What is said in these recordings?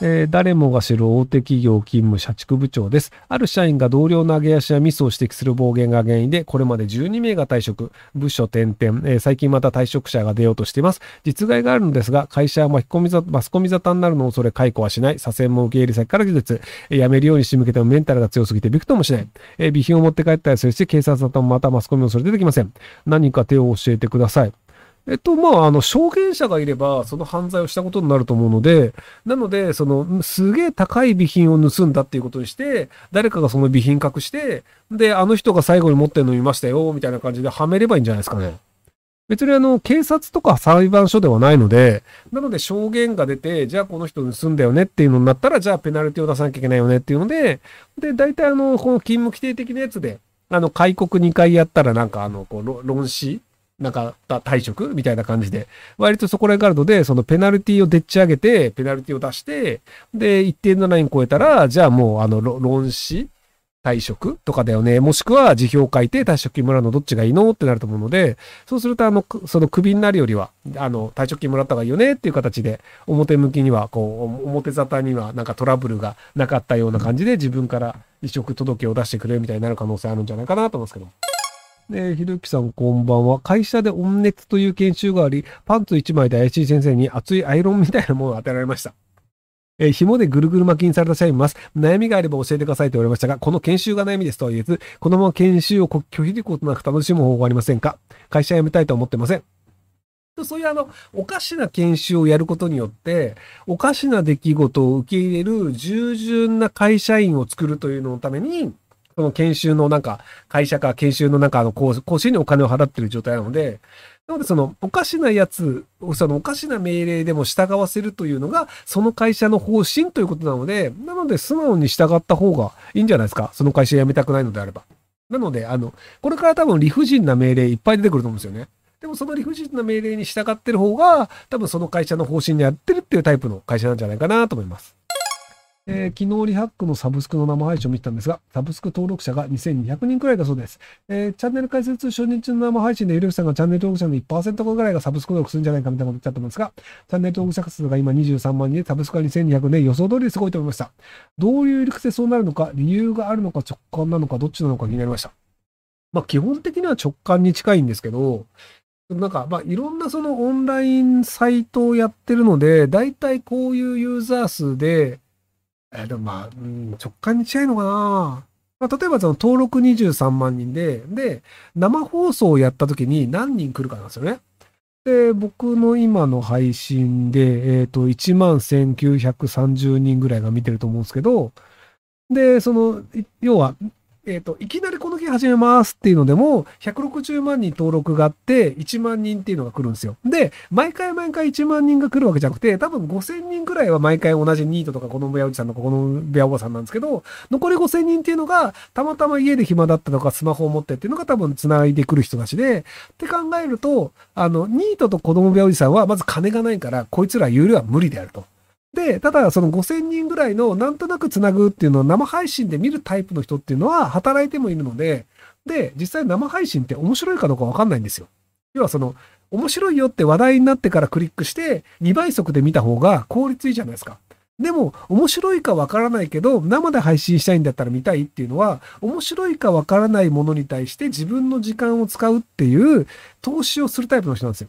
えー、誰もが知る大手企業勤務社畜部長です。ある社員が同僚の上げ足やミスを指摘する暴言が原因で、これまで12名が退職、部署転々、えー、最近また退職者が出ようとしています。実害があるのですが、会社は巻き込みざマスコミ沙汰になるのを恐れ解雇はしない。左遷も受け入れ先から技術、えー、辞めるように仕向けてもメンタルが強すぎてびくともしない。えー、備品を持って帰ったりするし、警察沙汰もまたマスコミもそれ出てきません。何か手を教えてください。えっと、まあ、あの、証言者がいれば、その犯罪をしたことになると思うので、なので、その、すげえ高い備品を盗んだっていうことにして、誰かがその備品隠して、で、あの人が最後に持ってるの見ましたよ、みたいな感じではめればいいんじゃないですかね。別にあの、警察とか裁判所ではないので、なので証言が出て、じゃあこの人盗んだよねっていうのになったら、じゃあペナルティを出さなきゃいけないよねっていうので、で、大体あの、この勤務規定的なやつで、あの、開国2回やったらなんかあの、こう、論旨なんか、退職みたいな感じで、割とそこら辺があるので、そのペナルティをでっち上げて、ペナルティを出して、で、一定のライン超えたら、じゃあもう、あの、論旨退職とかだよね。もしくは辞表書いて退職金もらうのどっちがいいのってなると思うので、そうすると、あの、その首になるよりは、あの、退職金もらった方がいいよねっていう形で、表向きには、こう、表沙汰にはなんかトラブルがなかったような感じで自分から離職届を出してくれるみたいになる可能性あるんじゃないかなと思うんですけど。え、ひろゆきさんこんばんは。会社で温熱という研修があり、パンツ1枚で怪しい先生に熱いアイロンみたいなものを当てられました。えー、紐でぐるぐる巻きにされた社員います。悩みがあれば教えてくださいと言われましたが、この研修が悩みですとは言えず、このまま研修を拒否することなく楽しむ方法はありませんか？会社辞めたいと思ってません。そういうあの、おかしな研修をやることによって、おかしな出来事を受け入れる従順な会社員を作るというののために、その研修のなんか、会社か研修のなんかあの講師にお金を払ってる状態なので、なのでそのおかしなやつ、そのおかしな命令でも従わせるというのが、その会社の方針ということなので、なので素直に従った方がいいんじゃないですか。その会社辞めたくないのであれば。なので、あの、これから多分理不尽な命令いっぱい出てくると思うんですよね。でもその理不尽な命令に従ってる方が、多分その会社の方針でやってるっていうタイプの会社なんじゃないかなと思います。えー、昨日リハックのサブスクの生配信を見てたんですが、サブスク登録者が2200人くらいだそうです。えー、チャンネル開設初日の生配信でゆるきさんがチャンネル登録者の1%ぐらいがサブスク登録するんじゃないかみたいなこと言っちゃってますが、チャンネル登録者数が今23万人で、サブスクが2200で予想通りすごいと思いました。どういう理屈でそうなるのか、理由があるのか直感なのか、どっちなのか気になりました。まあ基本的には直感に近いんですけど、なんか、まあ、いろんなそのオンラインサイトをやってるので、大体こういうユーザー数で、えー、でもまあ、うん、直感に近いのかな。まあ、例えばその登録23万人で、で、生放送をやった時に何人来るかなんですよね。で、僕の今の配信で、えっ、ー、と、1万1930人ぐらいが見てると思うんですけど、で、その、要は、えっ、ー、と、いきなりこの日始めますっていうのでも、160万人登録があって、1万人っていうのが来るんですよ。で、毎回毎回1万人が来るわけじゃなくて、多分5000人くらいは毎回同じニートとかこの部屋おじさんとかこの部屋おばさんなんですけど、残り5000人っていうのが、たまたま家で暇だったとかスマホを持ってっていうのが多分繋いでくる人たちで、って考えると、あの、ニートと子供部屋おじさんはまず金がないから、こいつら有料は無理であると。で、ただその5000人ぐらいのなんとなくつなぐっていうのを生配信で見るタイプの人っていうのは働いてもいるので、で、実際生配信って面白いかどうかわかんないんですよ。要はその、面白いよって話題になってからクリックして2倍速で見た方が効率いいじゃないですか。でも、面白いかわからないけど、生で配信したいんだったら見たいっていうのは、面白いかわからないものに対して自分の時間を使うっていう投資をするタイプの人なんですよ。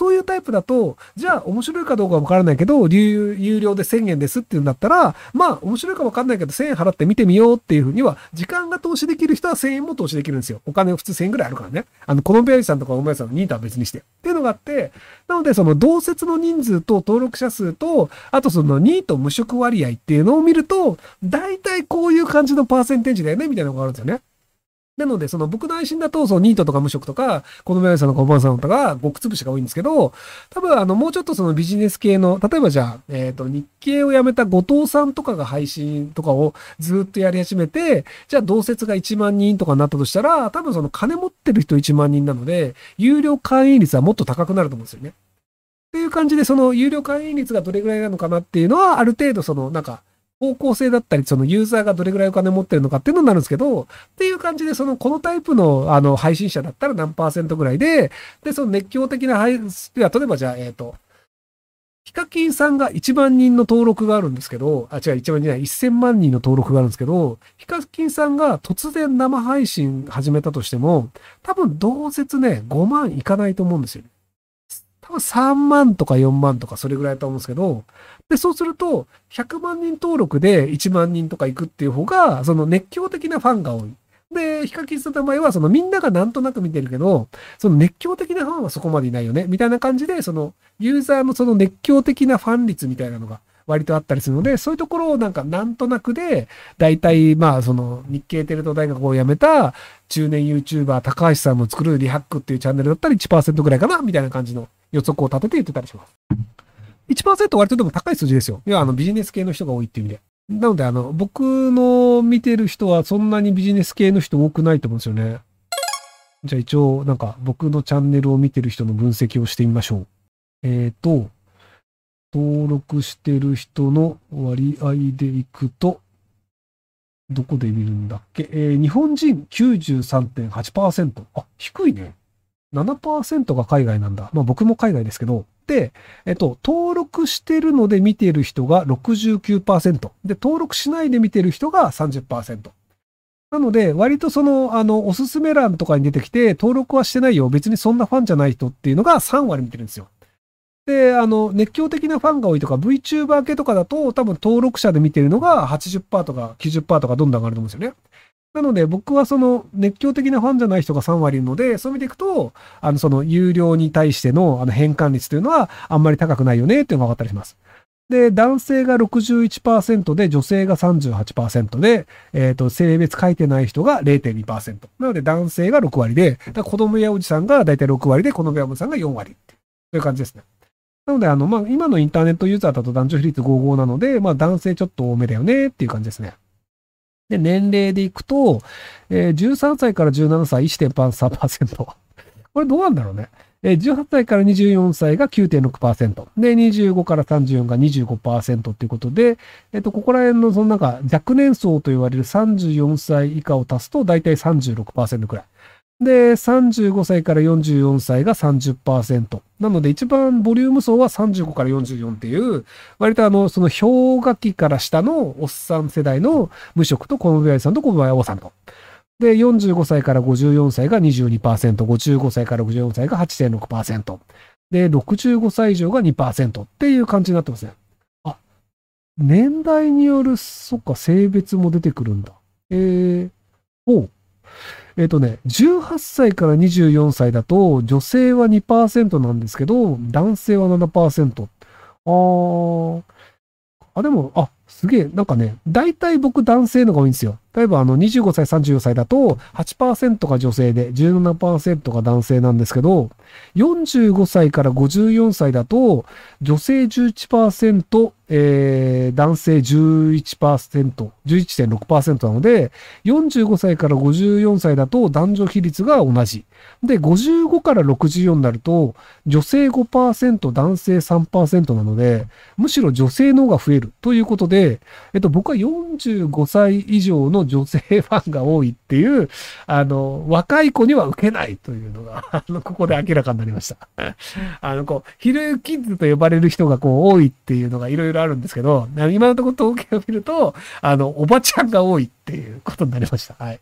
そういうタイプだと、じゃあ面白いかどうかわからないけど、有料で1000円ですっていうんだったら、まあ面白いかわかんないけど1000円払って見てみようっていうふうには、時間が投資できる人は1000円も投資できるんですよ。お金普通1000円ぐらいあるからね。あの、このベアリさんとかお前さんのニートは別にして。っていうのがあって、なのでその同説の人数と登録者数と、あとそのニート無職割合っていうのを見ると、大体こういう感じのパーセンテージだよね、みたいなのがあるんですよね。なので、その僕の配信だと、そのニートとか無職とか、このメアさんとかおばあさんとか、ごくつぶしが多いんですけど、多分あの、もうちょっとそのビジネス系の、例えばじゃあ、えっ、と、日経を辞めた後藤さんとかが配信とかをずっとやり始めて、じゃあ同説が1万人とかになったとしたら、多分その金持ってる人1万人なので、有料会員率はもっと高くなると思うんですよね。っていう感じで、その有料会員率がどれぐらいなのかなっていうのは、ある程度その、なんか、方向性だったり、そのユーザーがどれぐらいお金持ってるのかっていうのになるんですけど、っていう感じで、その、このタイプの、あの、配信者だったら何パーセントぐらいで、で、その熱狂的な配信、例えばじゃあ、えっ、ー、と、ヒカキンさんが1万人の登録があるんですけど、あ、違う、1万人じゃない、1000万人の登録があるんですけど、ヒカキンさんが突然生配信始めたとしても、多分同説ね、5万いかないと思うんですよね。多分3万とか4万とかそれぐらいだと思うんですけど、で、そうすると、100万人登録で1万人とか行くっていう方が、その熱狂的なファンが多い。で、ヒカキンさんの場合は、そのみんながなんとなく見てるけど、その熱狂的なファンはそこまでいないよね、みたいな感じで、そのユーザーのその熱狂的なファン率みたいなのが割とあったりするので、そういうところをなんかなんとなくで、大体まあその日系テレ東大学を辞めた中年 YouTuber 高橋さんの作るリハックっていうチャンネルだったら1%ぐらいかな、みたいな感じの予測を立てて言ってたりします。1%割とでも高い数字ですよ。要はあのビジネス系の人が多いっていう意味で。なので、あの、僕の見てる人はそんなにビジネス系の人多くないと思うんですよね。じゃあ一応、なんか僕のチャンネルを見てる人の分析をしてみましょう。えっ、ー、と、登録してる人の割合でいくと、どこで見るんだっけ？えー、日本人93.8%。あ、低いね。7%が海外なんだ。まあ僕も海外ですけど、で、えっと、登録してるので見てる人が69%。で、登録しないで見てる人が30%。なので、割とその、あの、おすすめ欄とかに出てきて、登録はしてないよ。別にそんなファンじゃない人っていうのが3割見てるんですよ。で、あの、熱狂的なファンが多いとか、VTuber 系とかだと、多分登録者で見てるのが80%とか90%とかどんどん上がると思うんですよね。なので僕はその熱狂的なファンじゃない人が3割いるので、そういう意味でいくと、あのその有料に対してのあの変換率というのはあんまり高くないよねっていうのが分かったりします。で、男性が61%で、女性が38%で、えっ、ー、と、性別書いてない人が0.2%。なので男性が6割で、子供やおじさんがだいたい6割で、子供やおじさんが4割っていう、そういう感じですね。なので、あの、まあ、今のインターネットユーザーだと男女比率55なので、まあ、男性ちょっと多めだよねっていう感じですね。で、年齢でいくと、えー、13歳から17歳1.3%。これどうなんだろうね。えー、18歳から24歳が9.6%。で、25から34が25%っていうことで、えっ、ー、と、ここら辺のそのなんか若年層と言われる34歳以下を足すとだいたい36%くらい。で、35歳から44歳が30%。なので一番ボリューム層は35から44っていう、割とあの、その氷河期から下のおっさん世代の無職と小野さんと小林さんと。で、45歳から54歳が22%、55歳から64歳が8.6%。で、65歳以上が2%っていう感じになってますね。あ、年代による、そっか、性別も出てくるんだ。えー、おう。えっ、ー、とね、18歳から24歳だと、女性は2%なんですけど、男性は7%。あー。あ、でも、あ、すげえ、なんかね、大体僕男性のが多いんですよ。例えばあの25歳、34歳だと8%が女性で17%が男性なんですけど、45歳から54歳だと女性11%、えー、男性11%、11.6%なので、45歳から54歳だと男女比率が同じ。で、55から64になると女性5%、男性3%なので、むしろ女性の方が増えるということで、えっと、僕は45歳以上の女性ファンが多いっていう、あの、若い子には受けないというのが、あの、ここで明らかになりました。あの、こう、ヒルキッズと呼ばれる人がこう多いっていうのがいろいろろあるんですけど、今のところ統計を見ると、あの、おばちゃんが多いっていうことになりました。はい。